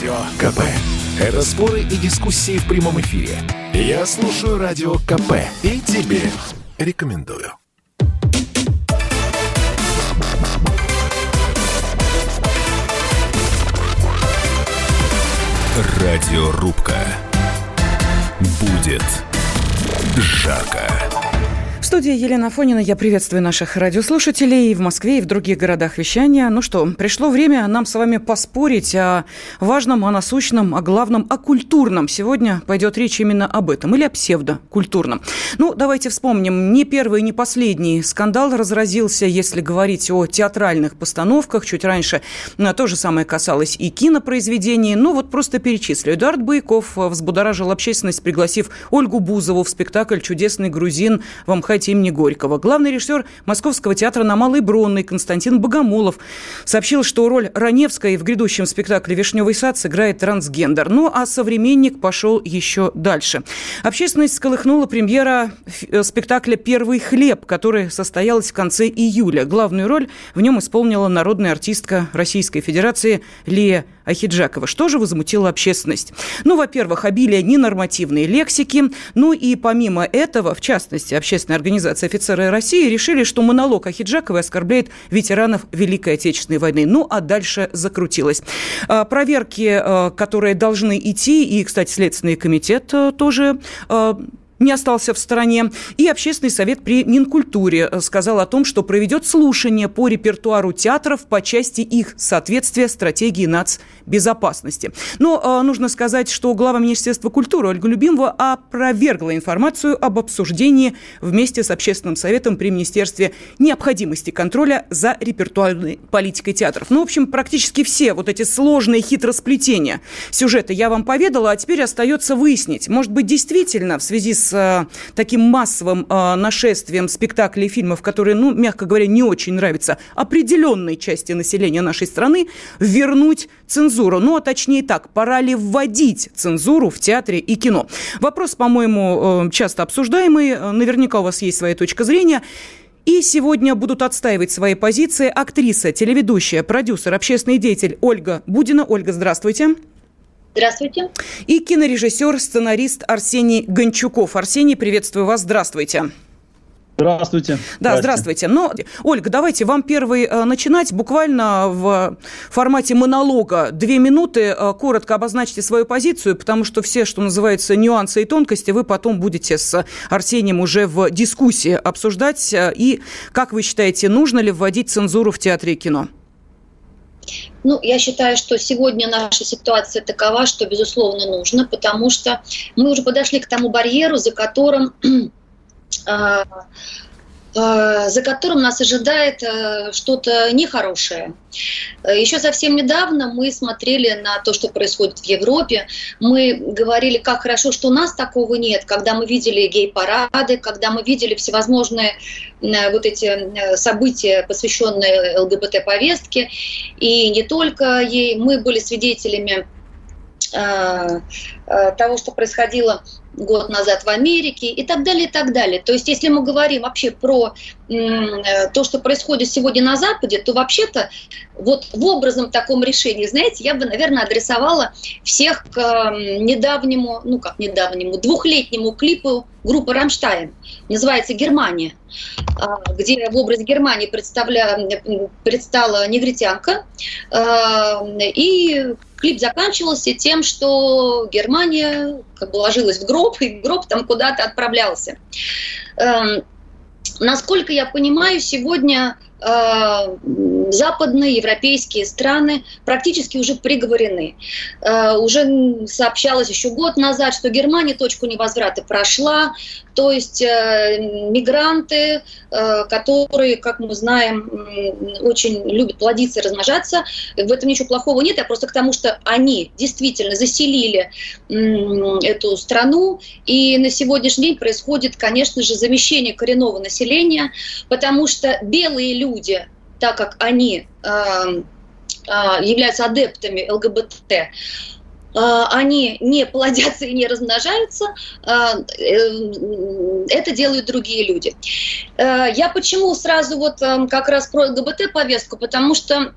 Радио КП. Это споры и дискуссии в прямом эфире. Я слушаю Радио КП и тебе рекомендую. Радиорубка. Будет жарко студии Елена Фонина. Я приветствую наших радиослушателей в Москве и в других городах вещания. Ну что, пришло время нам с вами поспорить о важном, о насущном, о главном, о культурном. Сегодня пойдет речь именно об этом или о псевдокультурном. Ну, давайте вспомним. Не первый, не последний скандал разразился, если говорить о театральных постановках. Чуть раньше э, то же самое касалось и кинопроизведений. Ну, вот просто перечислю. Эдуард Байков взбудоражил общественность, пригласив Ольгу Бузову в спектакль «Чудесный грузин» в Амхате имени Горького. Главный режиссер Московского театра на Малой Бронной Константин Богомолов сообщил, что роль Раневской в грядущем спектакле «Вишневый сад» сыграет трансгендер. Ну, а современник пошел еще дальше. Общественность сколыхнула премьера э, спектакля «Первый хлеб», который состоялась в конце июля. Главную роль в нем исполнила народная артистка Российской Федерации Лия Ахиджакова. Что же возмутило общественность? Ну, во-первых, обилие ненормативной лексики. Ну и помимо этого, в частности, общественная организация «Офицеры России» решили, что монолог Ахиджаковой оскорбляет ветеранов Великой Отечественной войны. Ну, а дальше закрутилось. А, проверки, а, которые должны идти, и, кстати, Следственный комитет а, тоже не остался в стороне. И Общественный совет при Минкультуре э, сказал о том, что проведет слушание по репертуару театров по части их соответствия стратегии нацбезопасности. Но э, нужно сказать, что глава Министерства культуры Ольга Любимова опровергла информацию об обсуждении вместе с Общественным советом при Министерстве необходимости контроля за репертуарной политикой театров. Ну, в общем, практически все вот эти сложные хитросплетения сюжета я вам поведала, а теперь остается выяснить, может быть, действительно в связи с э, таким массовым э, нашествием спектаклей и фильмов, которые, ну, мягко говоря, не очень нравятся определенной части населения нашей страны, вернуть цензуру. Ну, а точнее так, пора ли вводить цензуру в театре и кино? Вопрос, по-моему, э, часто обсуждаемый. Наверняка у вас есть своя точка зрения. И сегодня будут отстаивать свои позиции актриса, телеведущая, продюсер, общественный деятель Ольга Будина. Ольга, здравствуйте. Здравствуйте. И кинорежиссер, сценарист Арсений Гончуков. Арсений, приветствую вас. Здравствуйте. Здравствуйте. Да, здравствуйте. Но, Ольга, давайте вам первый э, начинать. Буквально в формате монолога две минуты э, коротко обозначьте свою позицию, потому что все, что называется, нюансы и тонкости, вы потом будете с Арсением уже в дискуссии обсуждать. И как вы считаете, нужно ли вводить цензуру в театре и кино? Ну, я считаю, что сегодня наша ситуация такова, что, безусловно, нужно, потому что мы уже подошли к тому барьеру, за которым а, за которым нас ожидает э, что-то нехорошее. Еще совсем недавно мы смотрели на то, что происходит в Европе. Мы говорили, как хорошо, что у нас такого нет, когда мы видели гей-парады, когда мы видели всевозможные э, вот эти э, события, посвященные ЛГБТ-повестке. И не только ей, мы были свидетелями того, что происходило год назад в Америке и так далее, и так далее. То есть, если мы говорим вообще про э, то, что происходит сегодня на Западе, то вообще-то вот в образом таком решении, знаете, я бы, наверное, адресовала всех к недавнему, ну как недавнему, двухлетнему клипу группы «Рамштайн». Называется «Германия», э, где в образе Германии представля, предстала негритянка, э, и клип заканчивался тем, что Германия как бы ложилась в гроб, и гроб там куда-то отправлялся. Эм, насколько я понимаю, сегодня западные европейские страны практически уже приговорены. Э, уже сообщалось еще год назад, что Германия точку невозврата прошла, то есть э, мигранты, э, которые, как мы знаем, очень любят плодиться и размножаться, в этом ничего плохого нет, а просто к тому, что они действительно заселили эту страну, и на сегодняшний день происходит, конечно же, замещение коренного населения, потому что белые люди, так как они являются адептами ЛГБТ, а, они не плодятся и не размножаются, а, э, это делают другие люди. Э, я почему сразу вот эм, как раз про ЛГБТ повестку, потому что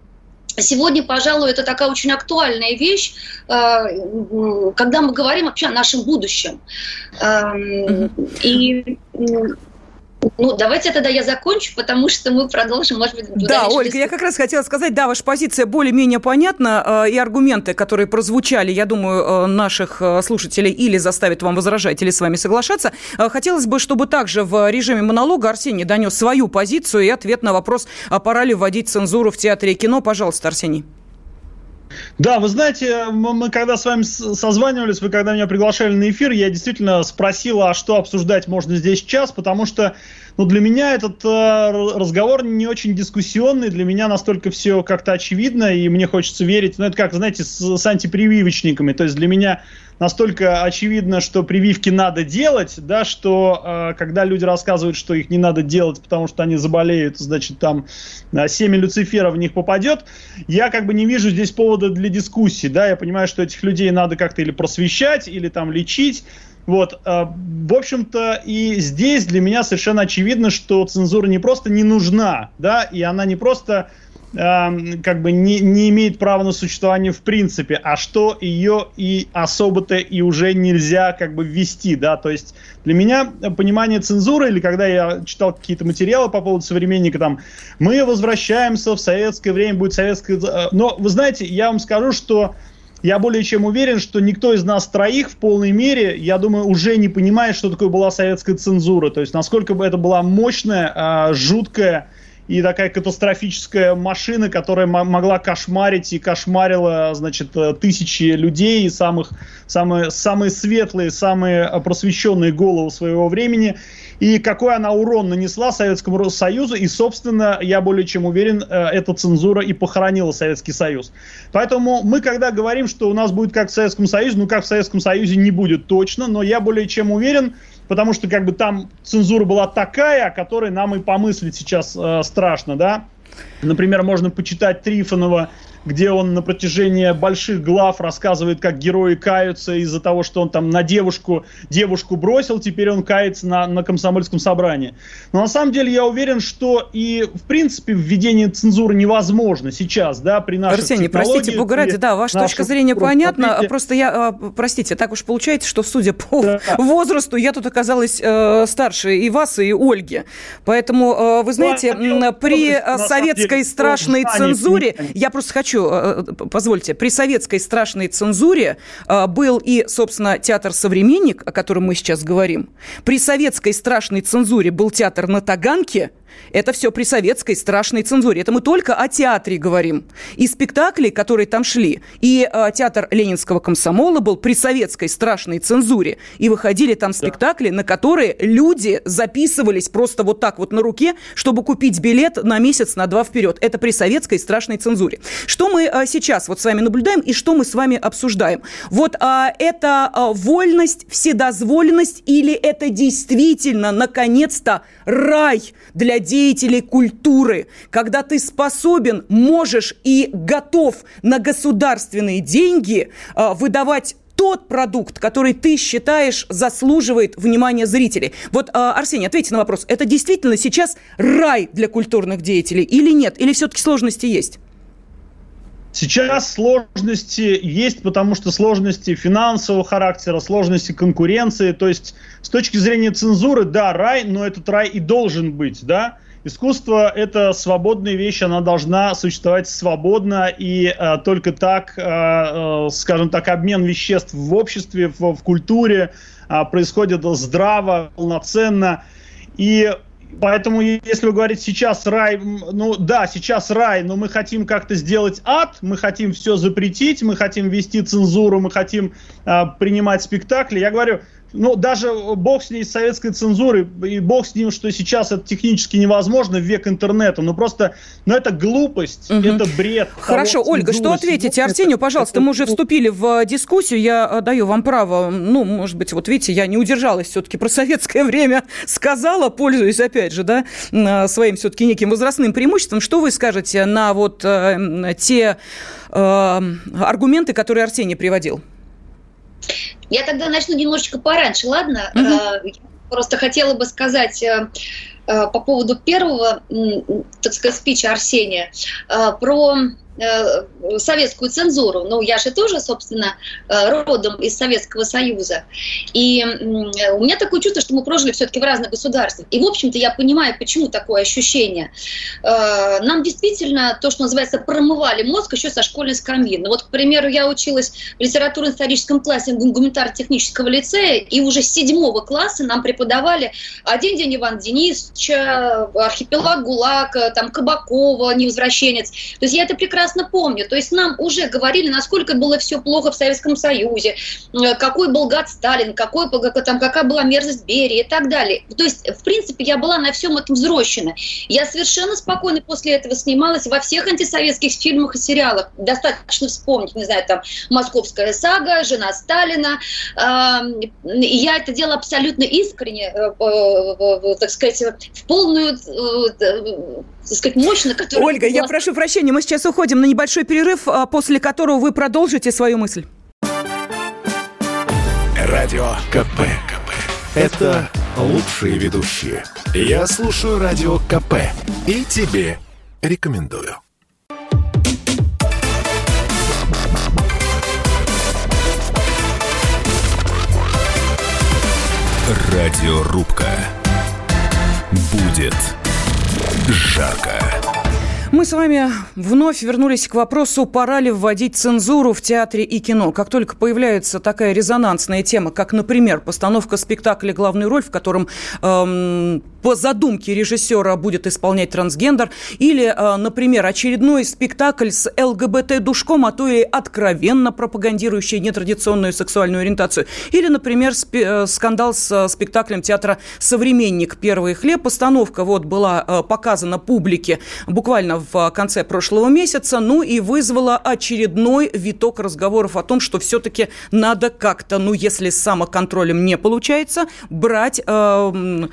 Сегодня, пожалуй, это такая очень актуальная вещь, когда мы говорим вообще о нашем будущем. И ну, давайте тогда я закончу, потому что мы продолжим, может быть, Да, Ольга, я как раз хотела сказать, да, ваша позиция более-менее понятна, э, и аргументы, которые прозвучали, я думаю, э, наших э, слушателей или заставят вам возражать, или с вами соглашаться. Хотелось бы, чтобы также в режиме монолога Арсений донес свою позицию и ответ на вопрос, а пора ли вводить цензуру в театре и кино. Пожалуйста, Арсений. Да, вы знаете, мы, когда с вами созванивались, вы когда меня приглашали на эфир, я действительно спросил, а что обсуждать можно здесь сейчас, потому что ну, для меня этот э, разговор не очень дискуссионный, для меня настолько все как-то очевидно, и мне хочется верить, ну, это как, знаете, с, с антипрививочниками, то есть для меня настолько очевидно, что прививки надо делать, да, что э, когда люди рассказывают, что их не надо делать, потому что они заболеют, значит, там э, семя Люцифера в них попадет, я как бы не вижу здесь повода для дискуссии, да, я понимаю, что этих людей надо как-то или просвещать, или там лечить, вот, э, в общем-то, и здесь для меня совершенно очевидно, что цензура не просто не нужна, да, и она не просто как бы не, не имеет права на существование в принципе, а что ее и особо-то и уже нельзя как бы ввести, да, то есть для меня понимание цензуры, или когда я читал какие-то материалы по поводу современника, там, мы возвращаемся в советское время, будет советское... Э, но, вы знаете, я вам скажу, что я более чем уверен, что никто из нас троих в полной мере, я думаю, уже не понимает, что такое была советская цензура. То есть насколько бы это была мощная, а, жуткая и такая катастрофическая машина, которая могла кошмарить и кошмарила, значит, э, тысячи людей, самых, самые, самые светлые, самые просвещенные головы своего времени и какой она урон нанесла Советскому Союзу, и, собственно, я более чем уверен, э, эта цензура и похоронила Советский Союз. Поэтому мы, когда говорим, что у нас будет как в Советском Союзе, ну, как в Советском Союзе не будет точно, но я более чем уверен, потому что как бы там цензура была такая, о которой нам и помыслить сейчас э, страшно, да. Например, можно почитать Трифонова где он на протяжении больших глав рассказывает, как герои каются из-за того, что он там на девушку, девушку бросил, теперь он кается на, на комсомольском собрании. Но на самом деле я уверен, что и в принципе введение цензуры невозможно сейчас, да, при наших Арсений, простите, Бугради, да, ваша точка зрения понятна, просто я, а, простите, так уж получается, что судя по да. возрасту, я тут оказалась э, старше и вас, и Ольги. Поэтому, э, вы знаете, да, при советской страшной цензуре, я просто хочу хочу, э, э, позвольте, при советской страшной цензуре э, был и, собственно, театр «Современник», о котором мы сейчас говорим. При советской страшной цензуре был театр на Таганке – это все при советской страшной цензуре. Это мы только о театре говорим. И спектакли, которые там шли, и э, театр Ленинского комсомола был при советской страшной цензуре. И выходили там спектакли, на которые люди записывались просто вот так вот на руке, чтобы купить билет на месяц, на два вперед. Это при советской страшной цензуре. Что мы э, сейчас вот с вами наблюдаем и что мы с вами обсуждаем? Вот э, это э, вольность, вседозволенность или это действительно, наконец-то, рай для деятелей культуры, когда ты способен, можешь и готов на государственные деньги э, выдавать тот продукт, который ты считаешь заслуживает внимания зрителей. Вот, э, Арсений, ответьте на вопрос. Это действительно сейчас рай для культурных деятелей или нет? Или все-таки сложности есть? Сейчас сложности есть, потому что сложности финансового характера, сложности конкуренции. То есть с точки зрения цензуры, да, рай, но этот рай и должен быть, да. Искусство – это свободная вещь, она должна существовать свободно, и э, только так, э, э, скажем так, обмен веществ в обществе, в, в культуре э, происходит здраво, полноценно. И Поэтому, если вы говорите сейчас рай, ну да, сейчас рай, но мы хотим как-то сделать ад, мы хотим все запретить, мы хотим вести цензуру, мы хотим э, принимать спектакли. Я говорю, ну, даже бог с ней, с советской цензурой, и бог с ним, что сейчас это технически невозможно в век интернета, но просто, ну, это глупость, угу. это бред. Хорошо, того, Ольга, что ответите? Арсению, пожалуйста, это... мы уже вступили в э, дискуссию, я э, даю вам право, ну, может быть, вот видите, я не удержалась все-таки про советское время, сказала, пользуясь, опять же, да, э, своим все-таки неким возрастным преимуществом. Что вы скажете на вот э, те э, аргументы, которые Арсений приводил? Я тогда начну немножечко пораньше, ладно? Угу. Просто хотела бы сказать э, э, по поводу первого, так сказать, спича Арсения про советскую цензуру. Ну, я же тоже, собственно, э, родом из Советского Союза. И э, у меня такое чувство, что мы прожили все-таки в разных государствах. И, в общем-то, я понимаю, почему такое ощущение. Э, нам действительно то, что называется, промывали мозг еще со школьной скамьи. Ну, вот, к примеру, я училась в литературно-историческом классе гуманитарно-технического лицея, и уже с седьмого класса нам преподавали один день Иван Денисовича, архипелаг ГУЛАГ, э, там Кабакова, невозвращенец. То есть я это прекрасно помню. То есть нам уже говорили, насколько было все плохо в Советском Союзе, э, какой был гад Сталин, какой, там, какая была мерзость Берии и так далее. То есть, в принципе, я была на всем этом взрощена. Я совершенно спокойно после этого снималась во всех антисоветских фильмах и сериалах. Достаточно вспомнить, не знаю, там «Московская сага», «Жена Сталина». Я это делала абсолютно искренне, э, так сказать, в полную так сказать, мощно, который... Ольга, я прошу прощения, мы сейчас уходим на небольшой перерыв, а после которого вы продолжите свою мысль. Радио КП. КП. Это лучшие ведущие. Я слушаю Радио КП и тебе рекомендую. Радиорубка. Будет жарко. Мы с вами вновь вернулись к вопросу, пора ли вводить цензуру в театре и кино. Как только появляется такая резонансная тема, как, например, постановка спектакля «Главную роль», в котором эм, по задумке режиссера будет исполнять трансгендер, или, э, например, очередной спектакль с ЛГБТ-душком, а то и откровенно пропагандирующий нетрадиционную сексуальную ориентацию, или, например, э, скандал с э, спектаклем театра «Современник. Первый хлеб». Постановка вот была показана публике буквально в конце прошлого месяца, ну и вызвала очередной виток разговоров о том, что все-таки надо как-то, ну если с самоконтролем не получается, брать э,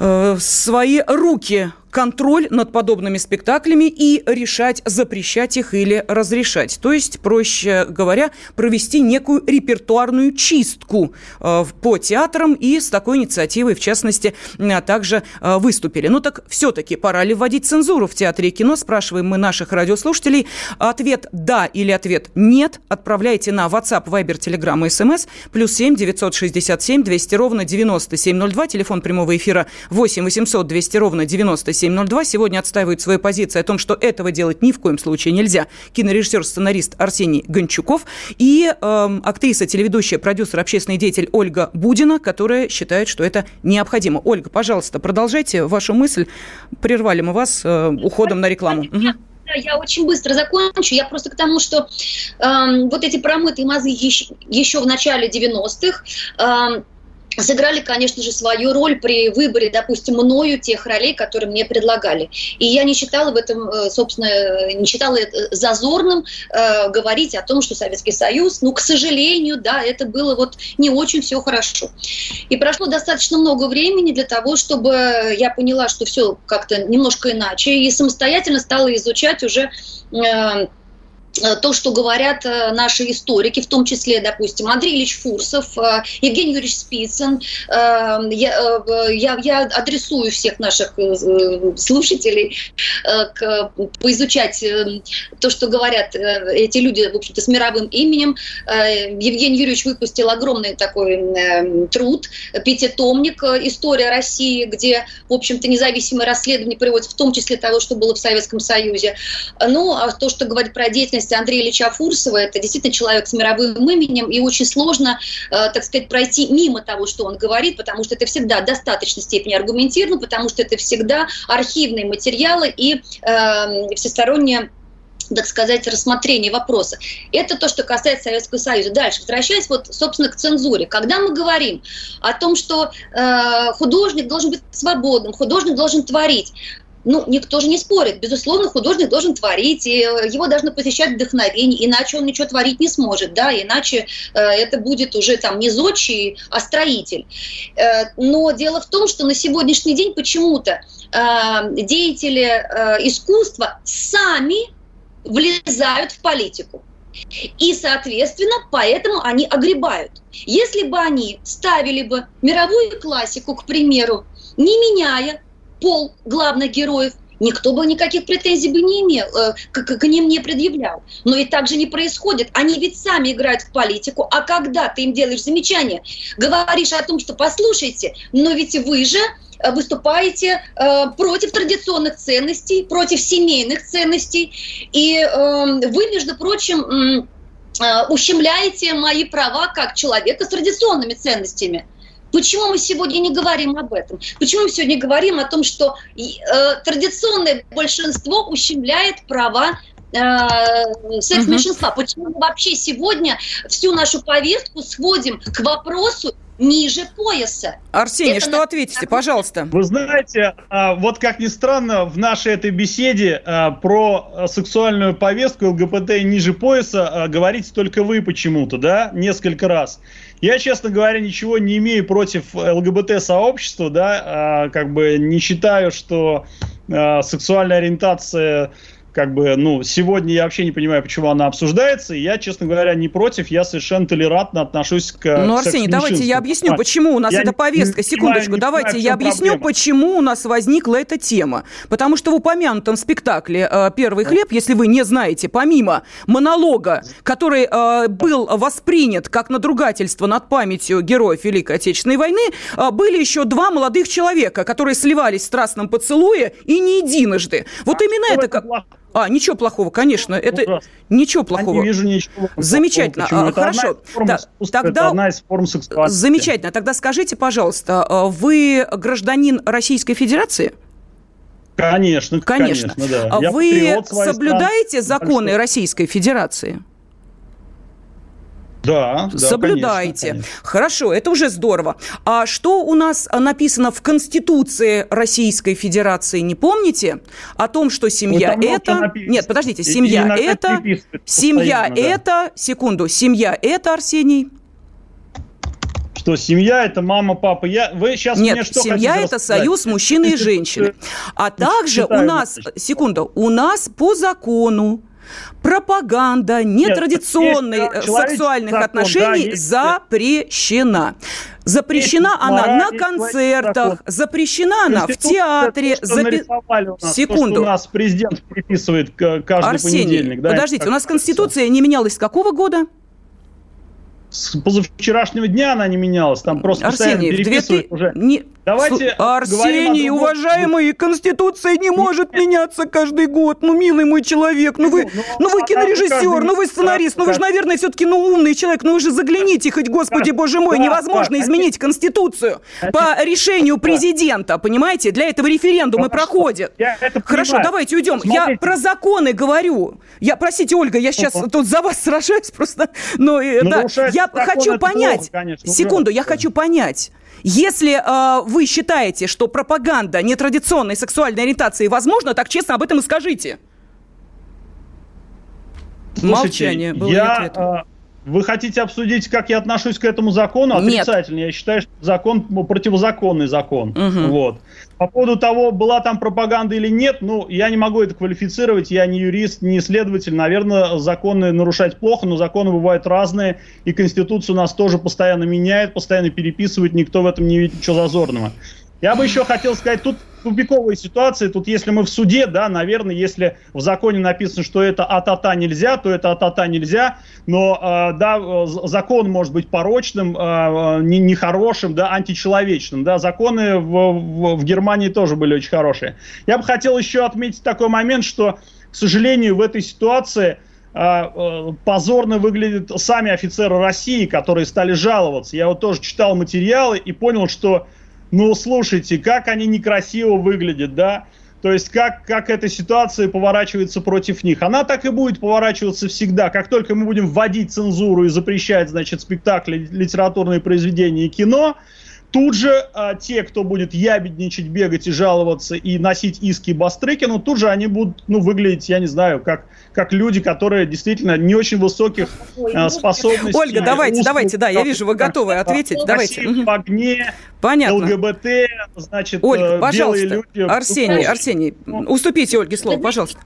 э, свои руки контроль над подобными спектаклями и решать, запрещать их или разрешать. То есть, проще говоря, провести некую репертуарную чистку э, по театрам и с такой инициативой, в частности, э, также э, выступили. Ну так все-таки пора ли вводить цензуру в театре и кино, спрашиваем мы наших радиослушателей. Ответ «да» или ответ «нет» отправляйте на WhatsApp, Viber, Telegram и SMS плюс 7 967 200 ровно 9702, телефон прямого эфира 8 800 200 ровно 97 702 сегодня отстаивает свою позицию о том, что этого делать ни в коем случае нельзя. Кинорежиссер-сценарист Арсений Гончуков и э, актриса, телеведущая, продюсер, общественный деятель Ольга Будина, которая считает, что это необходимо. Ольга, пожалуйста, продолжайте вашу мысль. Прервали мы вас э, уходом на рекламу. Я очень быстро закончу. Я просто к тому, что э, вот эти промытые мозги еще, еще в начале 90-х э, сыграли, конечно же, свою роль при выборе, допустим, мною тех ролей, которые мне предлагали. И я не считала в этом, э, собственно, не считала зазорным э, говорить о том, что Советский Союз, ну, к сожалению, да, это было вот не очень все хорошо. И прошло достаточно много времени для того, чтобы я поняла, что все как-то немножко иначе, и самостоятельно стала изучать уже Э, то, что говорят э, наши историки, в том числе, допустим, Андрей Ильич Фурсов, э, Евгений Юрьевич Спицын. Я, я, я адресую всех наших слушателей к, поизучать то, что говорят эти люди, в общем-то, с мировым именем. Евгений Юрьевич выпустил огромный такой труд, пятитомник «История России», где, в общем-то, независимые расследования приводятся в том числе того, что было в Советском Союзе. Ну, а то, что говорит про деятельность деятельности Андрея Ильича Фурсова. Это действительно человек с мировым именем, и очень сложно, э, так сказать, пройти мимо того, что он говорит, потому что это всегда в достаточной степени аргументировано, потому что это всегда архивные материалы и э, всестороннее так сказать, рассмотрение вопроса. Это то, что касается Советского Союза. Дальше, возвращаясь вот, собственно, к цензуре. Когда мы говорим о том, что э, художник должен быть свободным, художник должен творить, ну, никто же не спорит. Безусловно, художник должен творить, и э, его должно посещать вдохновение, иначе он ничего творить не сможет, да, иначе э, это будет уже там не зодчий, а строитель. Э, но дело в том, что на сегодняшний день почему-то э, деятели э, искусства сами влезают в политику. И, соответственно, поэтому они огребают. Если бы они ставили бы мировую классику, к примеру, не меняя пол главных героев никто бы никаких претензий бы не имел, э, к, к, к ним не предъявлял. Но и так же не происходит. Они ведь сами играют в политику, а когда ты им делаешь замечание, говоришь о том, что послушайте, но ведь вы же э, выступаете э, против традиционных ценностей, против семейных ценностей. И э, вы, между прочим, э, ущемляете мои права как человека с традиционными ценностями. Почему мы сегодня не говорим об этом? Почему мы сегодня говорим о том, что э, традиционное большинство ущемляет права э, секс-меньшинства? Почему мы вообще сегодня всю нашу повестку сводим к вопросу ниже пояса. Арсений, Это что на... ответите, пожалуйста? Вы знаете, а, вот как ни странно, в нашей этой беседе а, про сексуальную повестку ЛГБТ ниже пояса а, говорите только вы почему-то, да, несколько раз. Я, честно говоря, ничего не имею против ЛГБТ-сообщества, да, как бы не считаю, что сексуальная ориентация как бы, ну, сегодня я вообще не понимаю, почему она обсуждается, и я, честно говоря, не против, я совершенно толерантно отношусь к Ну, Арсений, давайте я объясню, почему у нас я эта повестка. Секундочку, не давайте понимаю, я объясню, проблема. почему у нас возникла эта тема. Потому что в упомянутом спектакле э, «Первый хлеб», если вы не знаете, помимо монолога, который э, был воспринят как надругательство над памятью героев Великой Отечественной войны, э, были еще два молодых человека, которые сливались в страстном поцелуе и не единожды. Вот а именно это... как а, ничего плохого, конечно. Это ужасно. ничего плохого. Я не вижу ничего Замечательно. Плохого. А, хорошо. Одна тогда... Это одна из форм сексуальности. Замечательно. Тогда скажите, пожалуйста, а, вы гражданин Российской Федерации? Конечно, конечно, конечно да. Вы соблюдаете законы большой. Российской Федерации? Да, да Соблюдайте. Конечно, конечно. Хорошо, это уже здорово. А что у нас написано в Конституции Российской Федерации, не помните? О том, что семья вот это... Написано. Нет, подождите, семья и, это... Семья да. это... Секунду, семья это, Арсений... Что семья это мама, папа. Я, вы сейчас Нет, мне что семья это рассказать? союз мужчины и женщины. А также у нас, секунду, у нас по закону пропаганда нетрадиционных Нет, сексуальных закон, отношений да, запрещена. Запрещена есть она мораль, на концертах, запрещена она в театре. То, Запи... нас, Секунду. То, у нас президент приписывает каждый Арсений, понедельник. Да, подождите, у нас Конституция не менялась с какого года? с позавчерашнего дня она не менялась, там просто Арсений, постоянно переписывают ты... уже. Не... Давайте Арсений, уважаемый, Конституция не может меняться каждый год. Ну, милый мой человек, ну вы, ну, ну вы кинорежиссер, ну вы сценарист, ну вы же, наверное, все-таки ну, умный человек, ну вы же загляните хоть, господи, боже мой, невозможно изменить Конституцию по решению президента, понимаете? Для этого референдумы проходят. Хорошо, давайте уйдем. Я про законы говорю. Я, простите, Ольга, я сейчас тут за вас сражаюсь просто, но ну, да, я хочу понять. Секунду, я хочу понять. Если э, вы считаете, что пропаганда нетрадиционной сексуальной ориентации возможна, так честно об этом и скажите. Слушайте, Молчание было я, ответом. Вы хотите обсудить, как я отношусь к этому закону? Отрицательно. Нет. Я считаю, что закон противозаконный закон. Угу. Вот. По поводу того, была там пропаганда или нет, ну, я не могу это квалифицировать. Я не юрист, не исследователь. Наверное, законы нарушать плохо, но законы бывают разные. И Конституцию нас тоже постоянно меняет, постоянно переписывают. Никто в этом не видит ничего зазорного. Я бы еще хотел сказать, тут тупиковая ситуация. Тут если мы в суде, да, наверное, если в законе написано, что это атата нельзя, то это атата нельзя. Но, э, да, закон может быть порочным, э, нехорошим, да, античеловечным. Да, законы в, в, в Германии тоже были очень хорошие. Я бы хотел еще отметить такой момент, что, к сожалению, в этой ситуации э, позорно выглядят сами офицеры России, которые стали жаловаться. Я вот тоже читал материалы и понял, что ну, слушайте, как они некрасиво выглядят, да? То есть как, как эта ситуация поворачивается против них. Она так и будет поворачиваться всегда. Как только мы будем вводить цензуру и запрещать, значит, спектакли, литературные произведения и кино, Тут же а, те, кто будет ябедничать, бегать и жаловаться и носить иски Бастрыкину, тут же они будут ну, выглядеть, я не знаю, как, как люди, которые действительно не очень высоких а, способностей. Ольга, давайте, узких, давайте, да, я вижу, вы готовы ответить. Давайте. В огне, Понятно. ЛГБТ, значит, Ольга, э, пожалуйста, люди. Арсений, Арсений, уступите Ольге слово, пожалуйста.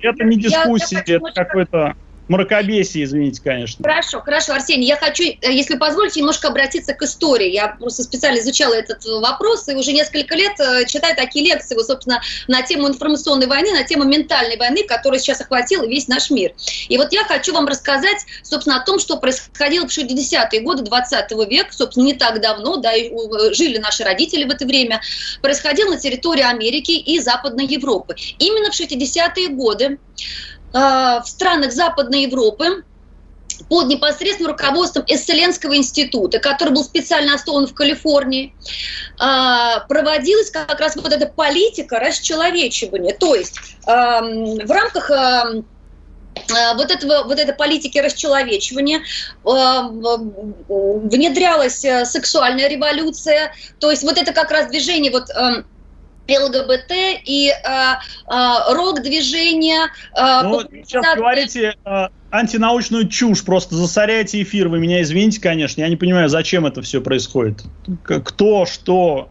Это не дискуссия, это какой-то мракобесие, извините, конечно. Хорошо, хорошо, Арсений, я хочу, э, если позволите, немножко обратиться к истории. Я просто специально изучала этот вопрос и уже несколько лет э, читаю такие лекции, вот, собственно, на тему информационной войны, на тему ментальной войны, которая сейчас охватила весь наш мир. И вот я хочу вам рассказать, собственно, о том, что происходило в 60-е годы 20 века, собственно, не так давно, да, и жили наши родители в это время, происходило на территории Америки и Западной Европы. Именно в 60-е годы Э, в странах Западной Европы под непосредственным руководством Эсселенского института, который был специально основан в Калифорнии, э, проводилась как раз вот эта политика расчеловечивания. То есть эм, в рамках э, вот, этого, вот этой политики расчеловечивания внедрялась сексуальная революция, то есть вот это как раз движение вот эм, ЛГБТ и э, э, рок-движение. Э, ну, сейчас говорите э, антинаучную чушь, просто засоряете эфир. Вы меня извините, конечно. Я не понимаю, зачем это все происходит. Кто, что.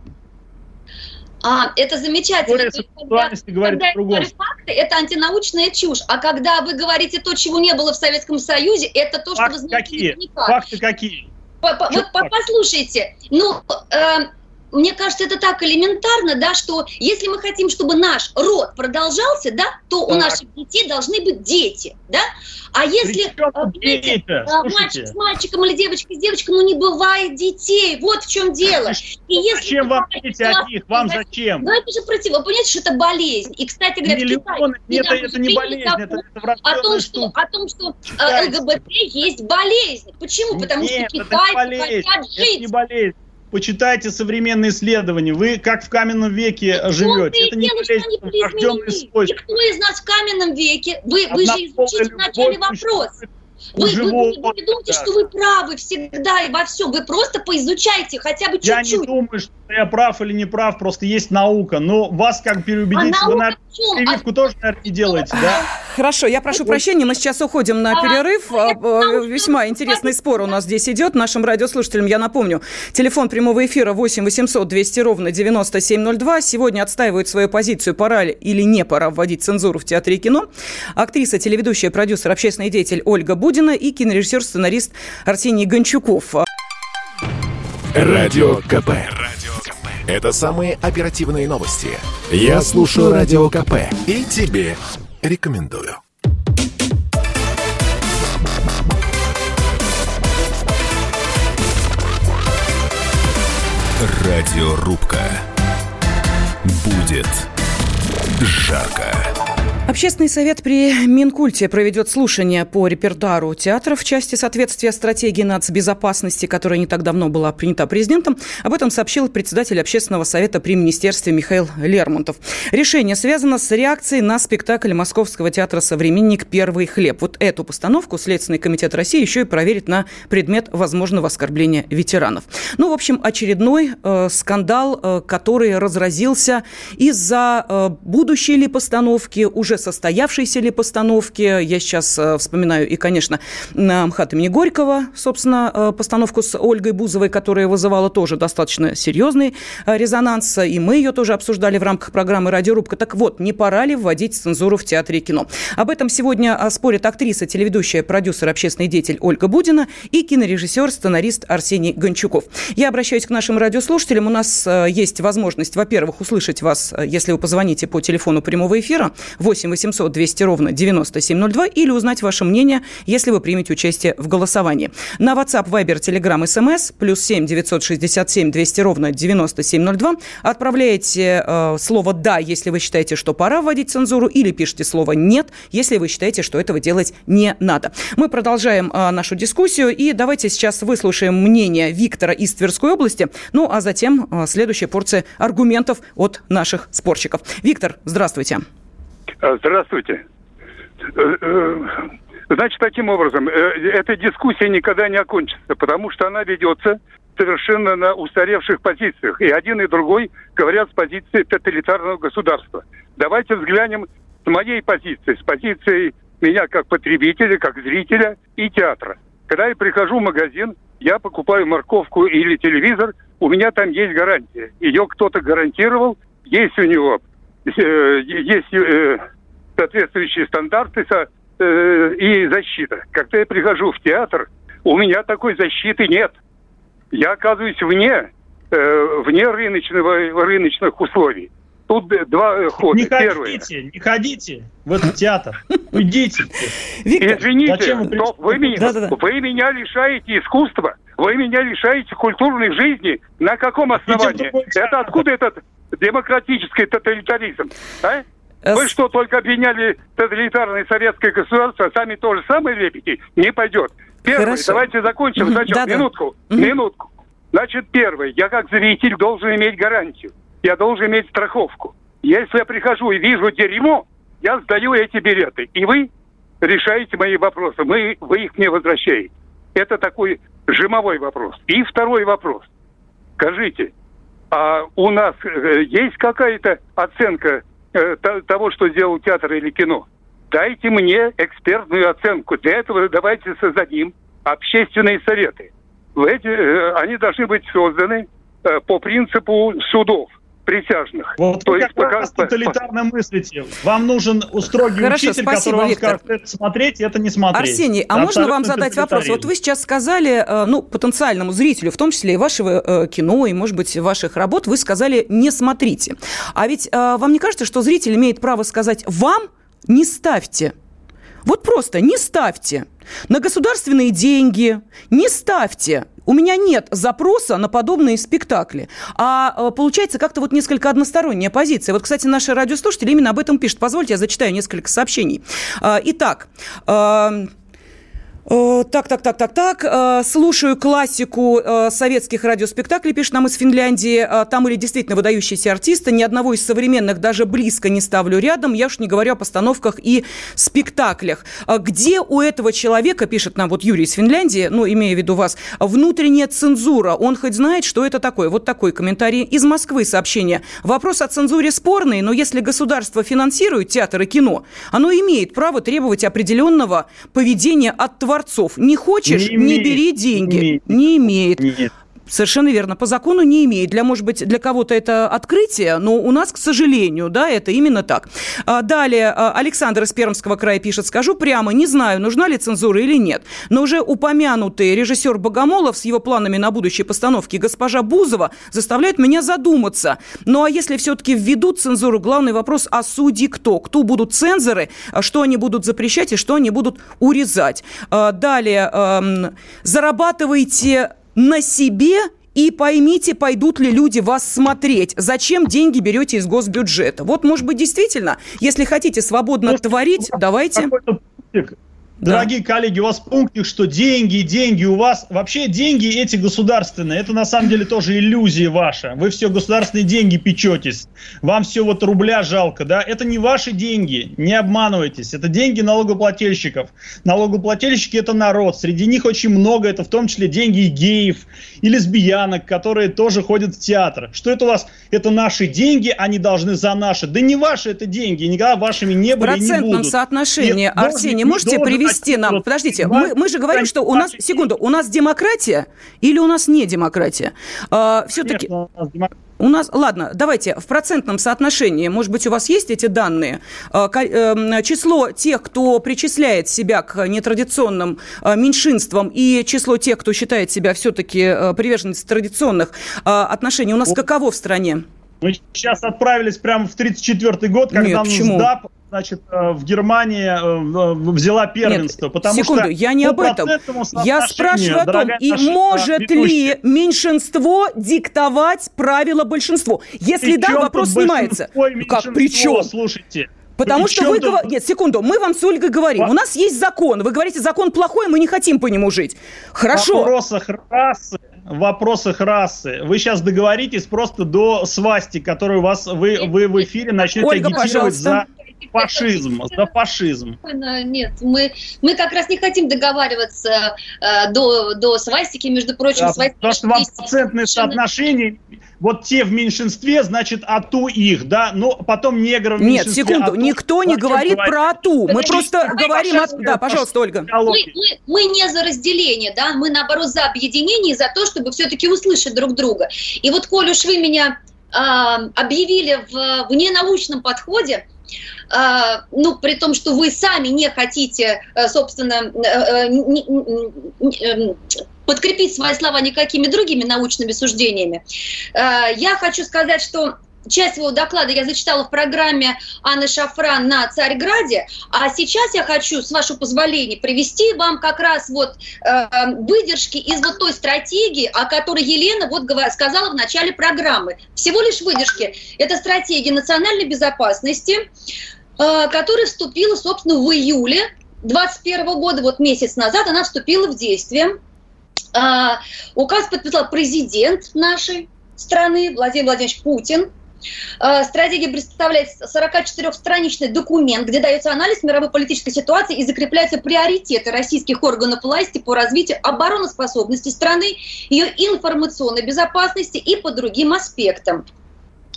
А, это замечательно. Когда, говорит когда факты, это антинаучная чушь. А когда вы говорите то, чего не было в Советском Союзе, это то, факты что вы знаете какие? Факты какие? По, по, вот послушайте, ну, э, мне кажется, это так элементарно, да, что если мы хотим, чтобы наш род продолжался, да, то так. у наших детей должны быть дети, да. А если знаете, а, мальчик с мальчиком или девочка с девочкой, ну не бывает детей, вот в чем дело. И если зачем вам дети от них? Вам зачем? Ну это же против, вы понимаете, что это болезнь. И, кстати говоря, Миллионы, в Китае это, это не болезнь, это, это о том, что, о том, что э, ЛГБТ есть болезнь. Почему? Потому Нет, что китайцы хотят жить. Это не болезнь почитайте современные исследования. Вы как в каменном веке живете. Это не болезнь, врожденный свойств. Никто из нас в каменном веке. Вы, вы же изучите вначале вопрос. Вы, вы, вы, вы не думайте, да. что вы правы всегда и во всем. Вы просто поизучайте хотя бы чуть-чуть. Я не думаю, что я прав или не прав, просто есть наука. Но вас как переубедить, а вы, наверное, прививку а... тоже, наверное, не делаете, да? Хорошо, я прошу прощения, мы сейчас уходим на перерыв. А, э, весьма интересный спор у нас здесь идет. Нашим радиослушателям я напомню, телефон прямого эфира 8 800 200 ровно 9702. Сегодня отстаивают свою позицию, пора или не пора вводить цензуру в театре и кино. Актриса, телеведущая, продюсер, общественный деятель Ольга Будина и кинорежиссер-сценарист Арсений Гончуков. Радио КП. Это самые оперативные новости. Я слушаю Радио КП и тебе рекомендую. Радиорубка. Будет жарко. Общественный совет при Минкульте проведет слушание по репертуару театров в части соответствия стратегии нацбезопасности, которая не так давно была принята президентом. Об этом сообщил председатель общественного совета при министерстве Михаил Лермонтов. Решение связано с реакцией на спектакль Московского театра «Современник. Первый хлеб». Вот эту постановку Следственный комитет России еще и проверит на предмет возможного оскорбления ветеранов. Ну, в общем, очередной э, скандал, э, который разразился из-за э, будущей ли постановки уже уже состоявшейся ли постановки. Я сейчас э, вспоминаю и, конечно, МХАТ имени Горького, собственно, э, постановку с Ольгой Бузовой, которая вызывала тоже достаточно серьезный э, резонанс, и мы ее тоже обсуждали в рамках программы «Радиорубка». Так вот, не пора ли вводить цензуру в театре и кино? Об этом сегодня спорят актриса, телеведущая, продюсер, общественный деятель Ольга Будина и кинорежиссер, сценарист Арсений Гончуков. Я обращаюсь к нашим радиослушателям. У нас есть возможность, во-первых, услышать вас, если вы позвоните по телефону прямого эфира 8 8 800 200 ровно 9702 или узнать ваше мнение, если вы примете участие в голосовании. На WhatsApp, Viber, Telegram, SMS плюс 7 967 200 ровно 9702 отправляете э, слово «да», если вы считаете, что пора вводить цензуру, или пишите слово «нет», если вы считаете, что этого делать не надо. Мы продолжаем э, нашу дискуссию, и давайте сейчас выслушаем мнение Виктора из Тверской области, ну а затем э, следующая порция аргументов от наших спорщиков. Виктор, здравствуйте. А, здравствуйте. Э, э, значит, таким образом, э, эта дискуссия никогда не окончится, потому что она ведется совершенно на устаревших позициях. И один, и другой говорят с позиции тоталитарного государства. Давайте взглянем с моей позиции, с позиции меня как потребителя, как зрителя и театра. Когда я прихожу в магазин, я покупаю морковку или телевизор, у меня там есть гарантия. Ее кто-то гарантировал, есть у него есть соответствующие стандарты, э, и защита. Когда я прихожу в театр, у меня такой защиты нет. Я оказываюсь вне, э, вне рыночного, рыночных условий. Тут два хода. Не Первое. ходите, не ходите в этот театр. Уйдите. Виктор, Извините, зачем вы, но вы, меня, да, да, да. вы меня лишаете искусства, вы меня лишаете культурной жизни. На каком основании? Это откуда этот демократический тоталитаризм? А? Вы что, только обвиняли тоталитарное советское государство, а сами то же самое лепите? Не пойдет. Первое, Хорошо. давайте закончим. Значит, да, минутку, минутку. Значит, первое, я как зритель должен иметь гарантию. Я должен иметь страховку. Если я прихожу и вижу дерьмо, я сдаю эти билеты. И вы решаете мои вопросы. Мы, вы их мне возвращаете. Это такой жимовой вопрос. И второй вопрос. Скажите, а у нас э, есть какая-то оценка э, того, что сделал театр или кино? Дайте мне экспертную оценку. Для этого давайте создадим общественные советы. Эти, э, они должны быть созданы по принципу судов присяжных. Вот То вы есть как пока... раз тоталитарно мыслите. Вам нужен строгий Хорошо, учитель, спасибо, который вам Виктор. скажет, это смотреть, это не смотреть. Арсений, а можно вам задать вопрос? Вот вы сейчас сказали, э, ну, потенциальному зрителю, в том числе и вашего кино, и, может быть, ваших работ, вы сказали «не смотрите». А ведь вам не кажется, что зритель имеет право сказать «вам», не ставьте. Вот просто не ставьте. На государственные деньги не ставьте. У меня нет запроса на подобные спектакли. А э, получается как-то вот несколько односторонняя позиция. Вот, кстати, наши радиослушатели именно об этом пишут. Позвольте, я зачитаю несколько сообщений. А, итак, Э, так, так, так, так, так. Э, слушаю классику э, советских радиоспектаклей, пишет нам из Финляндии. Там или действительно выдающиеся артисты. Ни одного из современных даже близко не ставлю рядом. Я уж не говорю о постановках и спектаклях. Где у этого человека, пишет нам вот Юрий из Финляндии, ну, имея в виду вас, внутренняя цензура? Он хоть знает, что это такое? Вот такой комментарий из Москвы сообщение. Вопрос о цензуре спорный, но если государство финансирует театр и кино, оно имеет право требовать определенного поведения от творцов творцов. Не хочешь, не, не бери деньги. Не имеет. Не имеет. Совершенно верно. По закону не имеет. Для, может быть, для кого-то это открытие, но у нас, к сожалению, да, это именно так. А, далее а, Александр из Пермского края пишет, скажу прямо, не знаю, нужна ли цензура или нет, но уже упомянутый режиссер Богомолов с его планами на будущие постановки госпожа Бузова заставляет меня задуматься. Ну а если все-таки введут цензуру, главный вопрос, а судьи кто? Кто будут цензоры, а что они будут запрещать и что они будут урезать? Далее, зарабатывайте на себе и поймите, пойдут ли люди вас смотреть. Зачем деньги берете из госбюджета? Вот, может быть, действительно, если хотите свободно Может, творить, давайте. Дорогие да. коллеги, у вас пунктик, что деньги, деньги у вас. Вообще деньги эти государственные, это на самом деле тоже иллюзия ваша. Вы все государственные деньги печетесь. Вам все вот рубля жалко, да? Это не ваши деньги, не обманывайтесь. Это деньги налогоплательщиков. Налогоплательщики это народ. Среди них очень много, это в том числе деньги геев, и лесбиянок, которые тоже ходят в театр. Что это у вас? Это наши деньги, они должны за наши. Да не ваши это деньги, никогда вашими не были и не будут. В процентном соотношении, Арсений, можете привести привести нам... Подождите, мы, мы же говорим, что у нас... Секунду, у нас демократия или у нас не демократия? А, все-таки... У нас, ладно, давайте в процентном соотношении, может быть, у вас есть эти данные? А, эм, число тех, кто причисляет себя к нетрадиционным а, меньшинствам, и число тех, кто считает себя все-таки э, приверженцем традиционных отношений, у нас каково в стране? Мы сейчас отправились прямо в 1934 год, когда Нет, почему? СДАП значит, э, в Германии э, взяла первенство. Нет, потому секунду, что я не об этом. Я спрашиваю о том, и может ли меньшинство диктовать правила большинству? Если да, вопрос снимается. Как при чем? Слушайте. Потому что вы говорите... Нет, секунду, мы вам с Ольгой говорим. У нас есть закон. Вы говорите, закон плохой, мы не хотим по нему жить. Хорошо. В вопросах расы, в вопросах расы. Вы сейчас договоритесь просто до свасти, которую вас вы, вы в эфире начнете Ольга, агитировать пожалуйста. за фашизм, за фашизм. Нет, мы, мы как раз не хотим договариваться э, до, до свастики, между прочим. Да, свастики потому что вам процентные соотношения, вот те в меньшинстве, значит, ату их, да, но потом негров в Нет, секунду, ату, никто не говорит говорит про ату, мы просто говорим о... Да, пожалуйста, Ольга. Мы, мы, мы не за разделение, да, мы, наоборот, за объединение, за то, чтобы все-таки услышать друг друга. И вот, коль уж вы меня э, объявили в, в ненаучном подходе, а, ну, при том, что вы сами не хотите, э, собственно, э, э, подкрепить свои слова никакими другими научными суждениями. Я хочу сказать, что часть его доклада я зачитала в программе Анны Шафран на Царьграде, а сейчас я хочу, с вашего позволения, привести вам как раз вот э, выдержки из вот той стратегии, о которой Елена вот сказала в начале программы. Всего лишь выдержки. Это стратегия национальной безопасности, э, которая вступила, собственно, в июле 2021 года, вот месяц назад она вступила в действие. Э, указ подписал президент нашей страны Владимир Владимирович Путин – стратегия представляет 44-страничный документ, где дается анализ мировой политической ситуации и закрепляются приоритеты российских органов власти по развитию обороноспособности страны, ее информационной безопасности и по другим аспектам.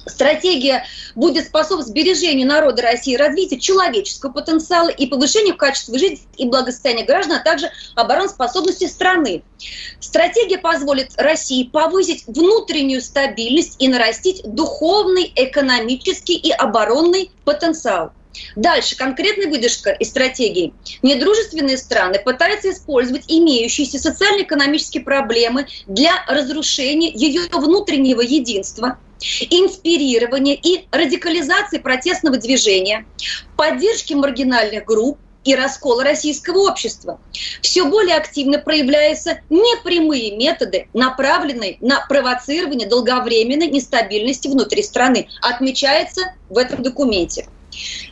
Стратегия будет способствовать сбережению народа России, развитию человеческого потенциала и повышению качества жизни и благосостояния граждан, а также обороноспособности страны. Стратегия позволит России повысить внутреннюю стабильность и нарастить духовный, экономический и оборонный потенциал. Дальше, конкретная выдержка из стратегии. Недружественные страны пытаются использовать имеющиеся социально-экономические проблемы для разрушения ее внутреннего единства, инспирирования и радикализации протестного движения, поддержки маргинальных групп, и раскола российского общества. Все более активно проявляются непрямые методы, направленные на провоцирование долговременной нестабильности внутри страны, отмечается в этом документе.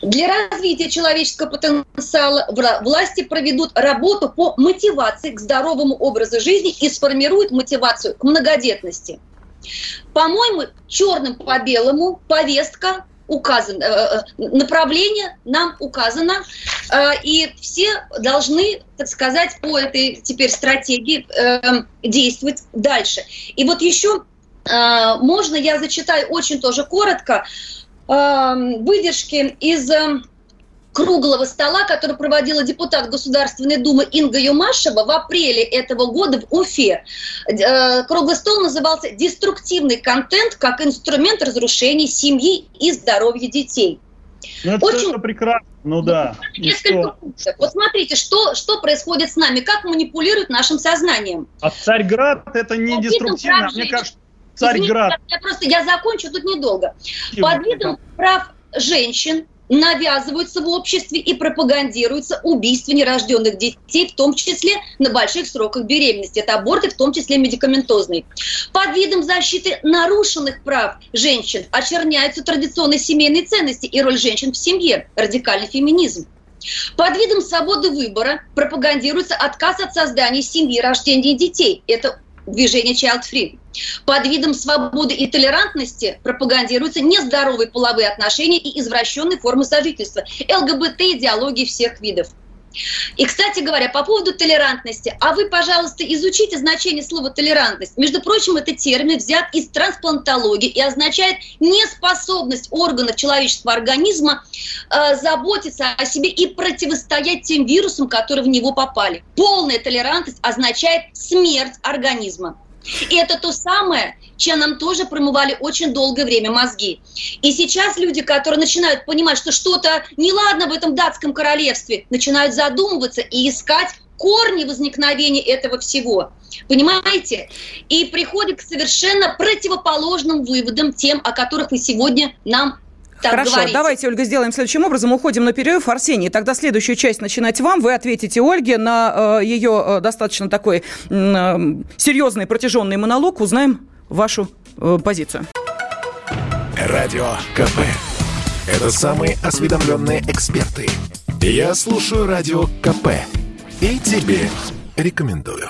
Для развития человеческого потенциала власти проведут работу по мотивации к здоровому образу жизни и сформируют мотивацию к многодетности. По-моему, черным по белому повестка указано, э, э, направление нам указано, э, и все должны, так сказать, по этой теперь стратегии действовать дальше. И вот еще можно я зачитаю очень тоже коротко выдержки из круглого стола, который проводила депутат Государственной Думы Инга Юмашева в апреле этого года в Уфе. Э, круглый стол назывался «Деструктивный контент как инструмент разрушения семьи и здоровья детей». Ну, это Очень... прекрасно, ну да. Несколько пунктов. Вот смотрите, что, что происходит с нами, как манипулируют нашим сознанием. А Царьград это не деструктивно, мне кажется, Царьград. Извините, я просто я закончу тут недолго. Под видом прав женщин навязываются в обществе и пропагандируются убийства нерожденных детей, в том числе на больших сроках беременности. Это аборты, в том числе медикаментозные. Под видом защиты нарушенных прав женщин очерняются традиционные семейные ценности и роль женщин в семье, радикальный феминизм. Под видом свободы выбора пропагандируется отказ от создания семьи, рождения детей. Это движение Child Free. Под видом свободы и толерантности пропагандируются нездоровые половые отношения и извращенные формы сожительства, ЛГБТ идеологии всех видов. И, кстати говоря, по поводу толерантности, а вы, пожалуйста, изучите значение слова толерантность. Между прочим, это термин взят из трансплантологии и означает неспособность органов человеческого организма э, заботиться о себе и противостоять тем вирусам, которые в него попали. Полная толерантность означает смерть организма. И это то самое, чем нам тоже промывали очень долгое время мозги. И сейчас люди, которые начинают понимать, что что-то неладно в этом датском королевстве, начинают задумываться и искать корни возникновения этого всего. Понимаете? И приходят к совершенно противоположным выводам тем, о которых вы сегодня нам так Хорошо, говорите. давайте, Ольга, сделаем следующим образом. Уходим на перерыв. Арсений, тогда следующую часть начинать вам. Вы ответите Ольге на э, ее э, достаточно такой э, серьезный протяженный монолог. Узнаем вашу э, позицию. Радио КП. Это самые осведомленные эксперты. Я слушаю Радио КП. И тебе рекомендую.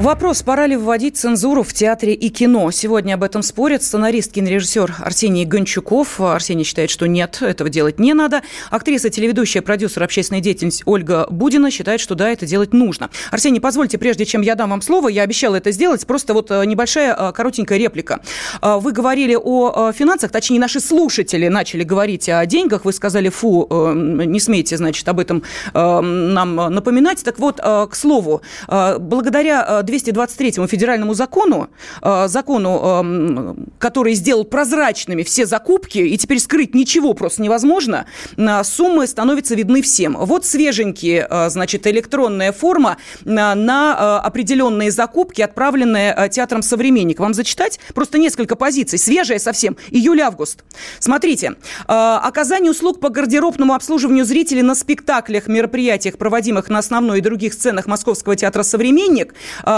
Вопрос, пора ли вводить цензуру в театре и кино. Сегодня об этом спорят сценарист, кинорежиссер Арсений Гончуков. Арсений считает, что нет, этого делать не надо. Актриса, телеведущая, продюсер общественной деятельности Ольга Будина считает, что да, это делать нужно. Арсений, позвольте, прежде чем я дам вам слово, я обещала это сделать, просто вот э, небольшая э, коротенькая реплика. Э, вы говорили о финансах, точнее, наши слушатели начали говорить о деньгах. Вы сказали, фу, не смейте, значит, об этом нам напоминать. Так вот, к слову, благодаря 223 федеральному закону, э, закону, э, который сделал прозрачными все закупки, и теперь скрыть ничего просто невозможно, э, суммы становятся видны всем. Вот свеженькие, значит, электронная форма на определенные закупки, отправленные театром «Современник». Вам зачитать? Просто несколько позиций. Свежая совсем. Июль-август. Смотрите. Оказание услуг по гардеробному обслуживанию зрителей на спектаклях, мероприятиях, проводимых на основной и других сценах Московского театра «Современник»,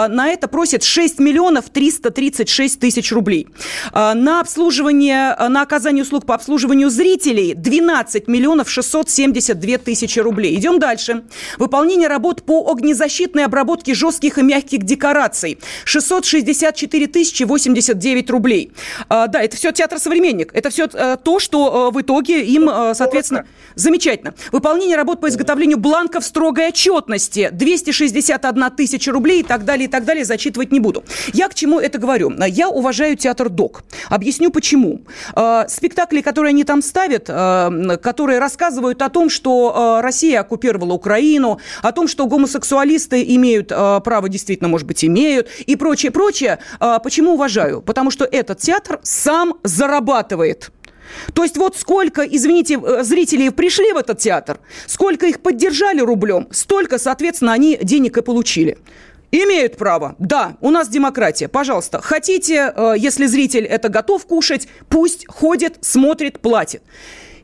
на это просят 6 миллионов 336 тысяч рублей. А, на обслуживание, а, на оказание услуг по обслуживанию зрителей 12 миллионов 672 тысячи рублей. Идем дальше. Выполнение работ по огнезащитной обработке жестких и мягких декораций 664 тысячи 89 рублей. Да, это все театр «Современник». Это все то, что в итоге им, соответственно, замечательно. Выполнение работ по изготовлению бланков строгой отчетности 261 тысяча рублей и так далее, так далее, зачитывать не буду. Я к чему это говорю? Я уважаю театр ДОК. Объясню почему. А, спектакли, которые они там ставят, а, которые рассказывают о том, что а, Россия оккупировала Украину, о том, что гомосексуалисты имеют право, действительно, может быть, имеют, и прочее, прочее. Почему уважаю? Потому что этот театр сам зарабатывает. То есть вот сколько, извините, э, зрителей пришли в этот театр, сколько их поддержали рублем, столько, соответственно, они денег и получили. Имеют право. Да, у нас демократия. Пожалуйста, хотите, э, если зритель это готов кушать, пусть ходит, смотрит, платит.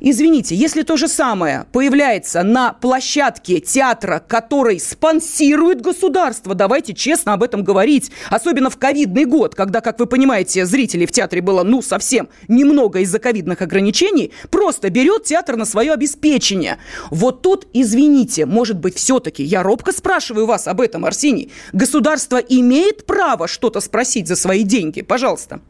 Извините, если то же самое появляется на площадке театра, который спонсирует государство, давайте честно об этом говорить, особенно в ковидный год, когда, как вы понимаете, зрителей в театре было, ну, совсем немного из-за ковидных ограничений, просто берет театр на свое обеспечение. Вот тут, извините, может быть, все-таки, я робко спрашиваю вас об этом, Арсений, государство имеет право что-то спросить за свои деньги? Пожалуйста.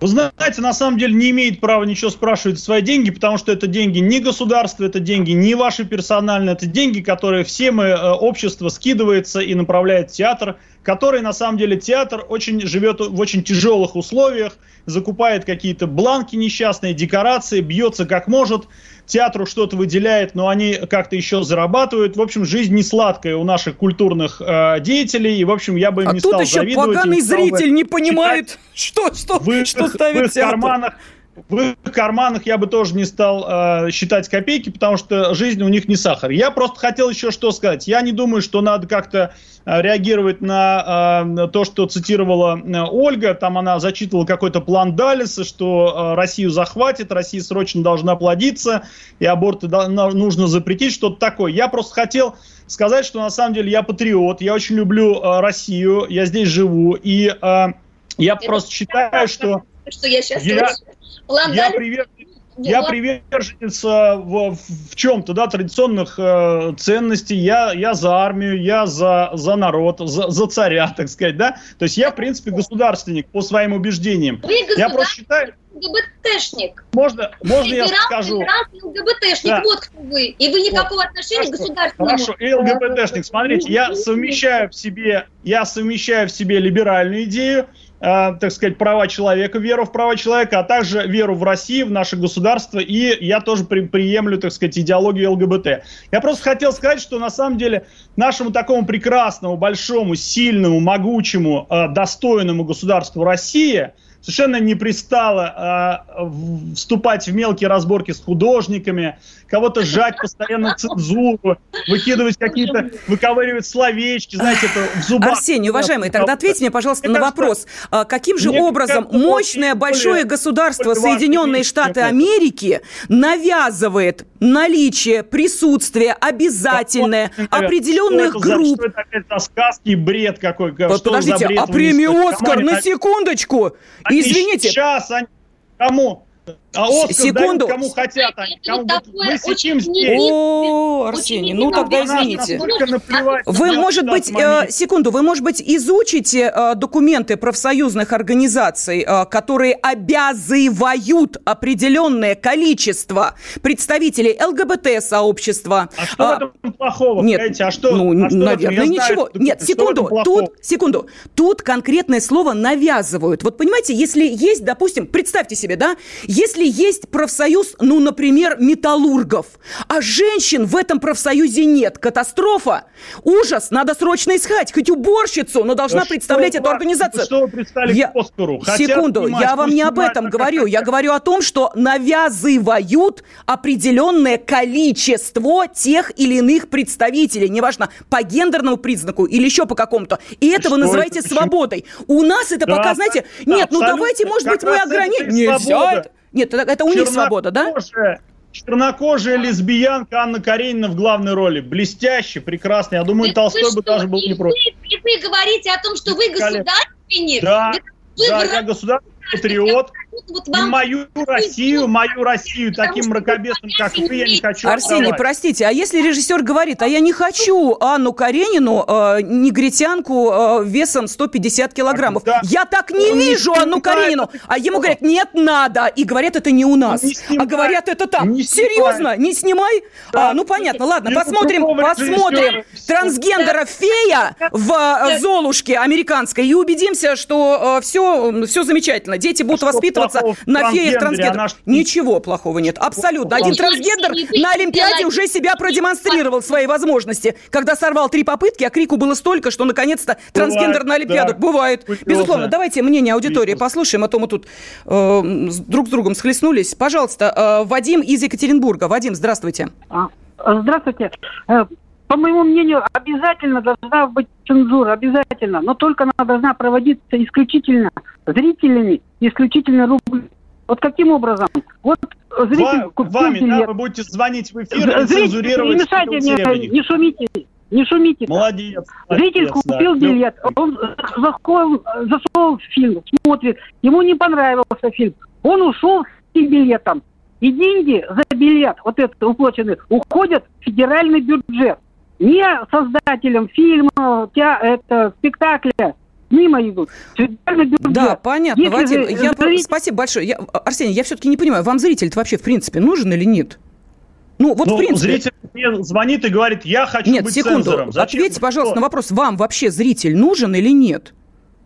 Вы знаете, на самом деле не имеет права ничего спрашивать свои деньги, потому что это деньги не государства, это деньги не ваши персональные, это деньги, которые все мы, э, общество скидывается и направляет в театр, который на самом деле театр очень живет в очень тяжелых условиях, закупает какие-то бланки несчастные, декорации, бьется как может театру что-то выделяет, но они как-то еще зарабатывают. В общем, жизнь не сладкая у наших культурных э, деятелей, и, в общем, я бы им а не стал завидовать. А тут еще поганый зритель не понимает, что, что, вы, что ставит в карманах, в их карманах я бы тоже не стал э, считать копейки, потому что жизнь у них не сахар. Я просто хотел еще что сказать. Я не думаю, что надо как-то э, реагировать на э, то, что цитировала э, Ольга. Там она зачитывала какой-то план Далиса, что э, Россию захватит, Россия срочно должна плодиться, и аборты да, нужно запретить, что-то такое. Я просто хотел сказать, что на самом деле я патриот, я очень люблю э, Россию, я здесь живу, и э, я Это просто считаю, что... Что я сейчас я, я, приверженец, я приверженец в, в чем-то, да, традиционных э, ценностей. Я, я за армию, я за, за народ, за, за царя, так сказать, да. То есть я, в принципе, государственник по своим убеждениям. Вы я просто считаю... ЛГБТшник. Можно, можно я скажу? ЛГБТшник, да. вот кто вы. И вы никакого да. отношения Хорошо. к государственному. Хорошо, и ЛГБТшник. Смотрите, я совмещаю в себе, я совмещаю в себе либеральную идею, Э, так сказать, права человека, веру в права человека, а также веру в Россию, в наше государство, и я тоже при, приемлю, так сказать, идеологию ЛГБТ. Я просто хотел сказать, что на самом деле нашему такому прекрасному, большому, сильному, могучему, э, достойному государству Россия – совершенно не пристало э, вступать в мелкие разборки с художниками, кого-то сжать постоянно цензуру, выкидывать какие-то, выковыривать словечки, знаете, это в зубах. Арсений, уважаемый, тогда ответьте мне, пожалуйста, на вопрос. А каким же образом мощное большое государство Соединенные Штаты Америки навязывает наличие, присутствие обязательное определенных групп. Что это опять за сказки и бред какой? Подождите, а премию «Оскар» на секундочку! Извините. Сейчас они... Кому? А Оскар Секунду. кому хотят. они. Кому- такое мы сидим очень здесь. О, Арсений, ну тогда извините. Вы, может быть, э, секунду, вы, может быть, изучите э, документы профсоюзных организаций, э, которые обязывают определенное количество представителей ЛГБТ-сообщества. А что в а, этом плохого? Нет, Понимаете? а что, ну, а что наверное, знаю ничего. эту Нет, секунду, тут, секунду. Тут конкретное слово навязывают. Вот понимаете, если есть, допустим, представьте себе, да, если есть профсоюз, ну, например, металлургов, а женщин в этом профсоюзе нет, катастрофа, ужас, надо срочно искать, хоть уборщицу, но должна Да представлять что эту вы- организацию. Что вы представили Я- к Оскару? Хотят Секунду, снимать, я вам не об этом говорю. Я говорю о том, что навязывают определенное количество тех или иных представителей, неважно, по гендерному признаку или еще по какому-то. И это вы Что называете это? Свободой. У нас это Да, пока, знаете, да, нет, ну давайте, может быть, мы ограничим. Нельзя это. Нет, это, у них свобода, да? Чернокожая- Чернокожая лесбиянка Анна Каренина в главной роли. Блестяще, прекрасно. Я думаю, Вы- Толстой бы что, даже был и не против. Вы, и вы говорите о том, что вы государственник? Да, Вы да, я государственный патриот. Вот И вам мою Россию, мою Россию, Потому таким что мракобесным, как вы, я не хочу Арсений, отдавать. простите, а если режиссер говорит, а я не хочу Анну Каренину, э, негритянку э, весом 150 килограммов, Да. я так не Он не вижу Анну снимает Каренину, а ему говорят, нет, надо, и говорят, это не у нас, Не а говорят, это там. Не Серьезно, не снимай? Да. А, ну понятно, ладно, Ну, посмотрим, посмотрим. трансгендера фея в э, Золушке американской. И убедимся, что все, все замечательно, дети будут что воспитываться в на феях трансгендере? трансгендеров. Она Ничего плохого нет, абсолютно. Один трансгендер на Олимпиаде уже себя продемонстрировал свои возможности, когда сорвал три попытки, а крику было столько, что наконец-то трансгендер на Олимпиаду. да. Бывает. Безусловно. Давайте мнение аудитории послушаем, а то мы тут э, друг с другом схлестнулись. Пожалуйста, э, Вадим из Екатеринбурга. Вадим, здравствуйте. А, Здравствуйте. Э, По моему мнению, обязательно должна быть цензура, обязательно. Но только она должна проводиться исключительно зрителями, исключительно рубль. Вот каким образом? Вот зритель Ва- купил Вами, да, билет. вы будете звонить в эфир и Зритель, цензурировать не мешайте мне, не шумите, не шумите. Молодец. Зритель молодец, да. купил билет, он зашел, зашел в фильм, смотрит, ему не понравился фильм, он ушел с этим билетом. И деньги за билет, вот этот уплаченный, уходят в федеральный бюджет. Не создателям фильма, это, спектакля, мимо идут. Да, понятно, Если Вадим. же Я, зритель- Спасибо большое. Я, Арсений, я все-таки не понимаю, вам зритель вообще в принципе нужен или нет? Ну, вот Ну, в принципе... зритель мне звонит и говорит, я хочу Нет, быть секунду. цензором. Зачем? Ответьте, пожалуйста, Что? на вопрос, вам вообще зритель нужен или нет?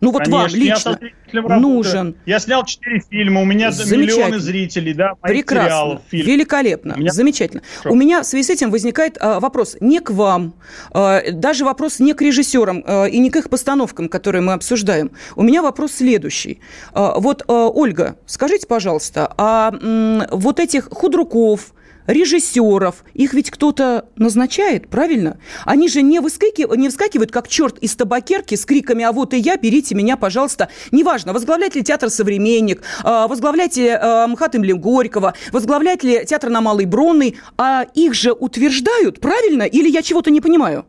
Ну вот вам Конечно, я со лично работаю. нужен. Я снял четыре фильма, у меня миллионы зрителей, да, моих Прекрасно, сериалов, фильмов. великолепно, У меня- замечательно. Хорошо. У меня в связи с этим возникает а, вопрос не к вам, а, даже вопрос не к режиссерам а, и не к их постановкам, которые мы обсуждаем. У меня вопрос следующий. А, вот, а, Ольга, скажите, пожалуйста, а м, вот этих худруков, режиссеров, их ведь кто-то назначает, правильно? Они же не, выскаки- не вскакивают, как черт из табакерки с криками «А вот и я, берите меня, пожалуйста». Неважно, возглавляет ли театр «Современник», а, возглавляет ли а, МХАТ имени Горького, возглавляет ли театр на Малой Бронной, а их же утверждают, правильно? Или я чего-то не понимаю?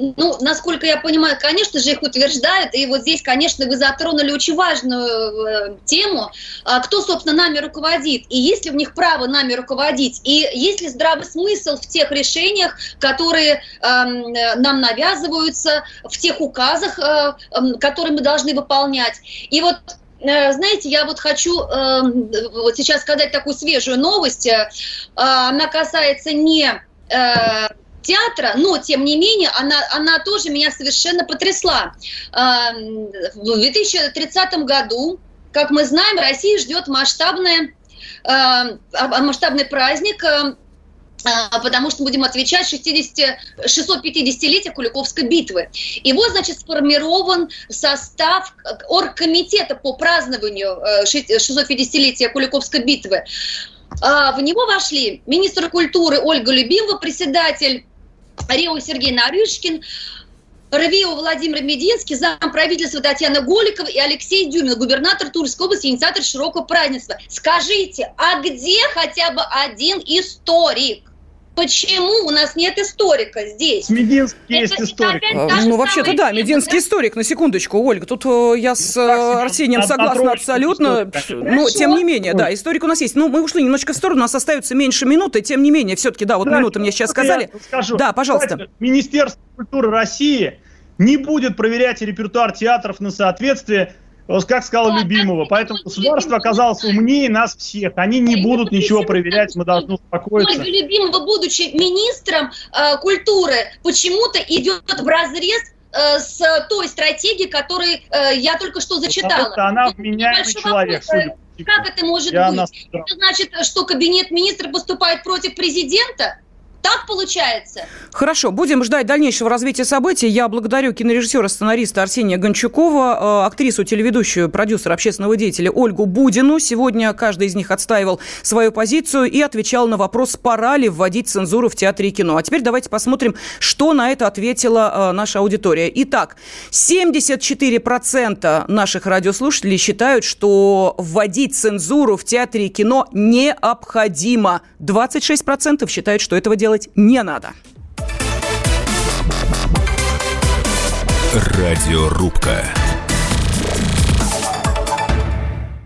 Ну, насколько я понимаю, конечно же, их утверждают. И вот здесь, конечно, вы затронули очень важную э, тему. А кто, собственно, нами руководит? И есть ли у них право нами руководить? И есть ли здравый смысл в тех решениях, которые эм, э, нам навязываются, в тех указах, э, эм, которые мы должны выполнять? И вот э, знаете, я вот хочу э, вот сейчас сказать такую свежую новость. Э, Она касается не э, театра, но тем не менее она, она тоже меня совершенно потрясла. А, В 2030 году, как мы знаем, Россия ждет масштабное, а, а, масштабный праздник потому что будем отвечать 60, 650-летия Куликовской битвы. И вот, значит, сформирован состав оргкомитета по празднованию э, ши- 650-летия Куликовской битвы. В него вошли министр культуры Ольга Любимова, председатель Рио Сергей Нарышкин, Равио Владимир Мединский, зам правительства Татьяна Голикова и Алексей Дюмин, губернатор Тульской области, инициатор широкого празднества. Скажите, а где хотя бы один историк? Почему у нас нет историка здесь? Мединский есть историк. Ну, вообще-то да, Мединский историк, на секундочку, Ольга. Тут э, я с э, Арсением согласна абсолютно. Но, тем не менее, да, историк у нас есть. Ну, мы ушли немножечко в сторону, у нас остается меньше минуты. Тем не менее, все-таки, да, вот минуты мне сейчас сказали. Да, пожалуйста. Министерство культуры России не будет проверять репертуар театров на соответствие как сказал любимого. Поэтому государство оказалось умнее нас всех. Они не будут ничего проверять, мы должны успокоиться. Ольга Любимова, будучи министром э, культуры, почему-то идет в разрез э, с той стратегией, которую э, я только что зачитала. Это она вменяемый человек. Вопрос, как это может я быть? Это значит, что кабинет министра поступает против президента? Так получается. Хорошо, будем ждать дальнейшего развития событий. Я благодарю кинорежиссера, сценариста Арсения Гончукова, э, актрису, телеведущую, продюсера, общественного деятеля Ольгу Будину. Сегодня каждый из них отстаивал свою позицию и отвечал на вопрос, пора ли вводить цензуру в театре и кино. А теперь давайте посмотрим, что на это ответила э, наша аудитория. Итак, 74% наших радиослушателей считают, что вводить цензуру в театре и кино необходимо. 26% считают, что этого делать делать не надо. Радиорубка.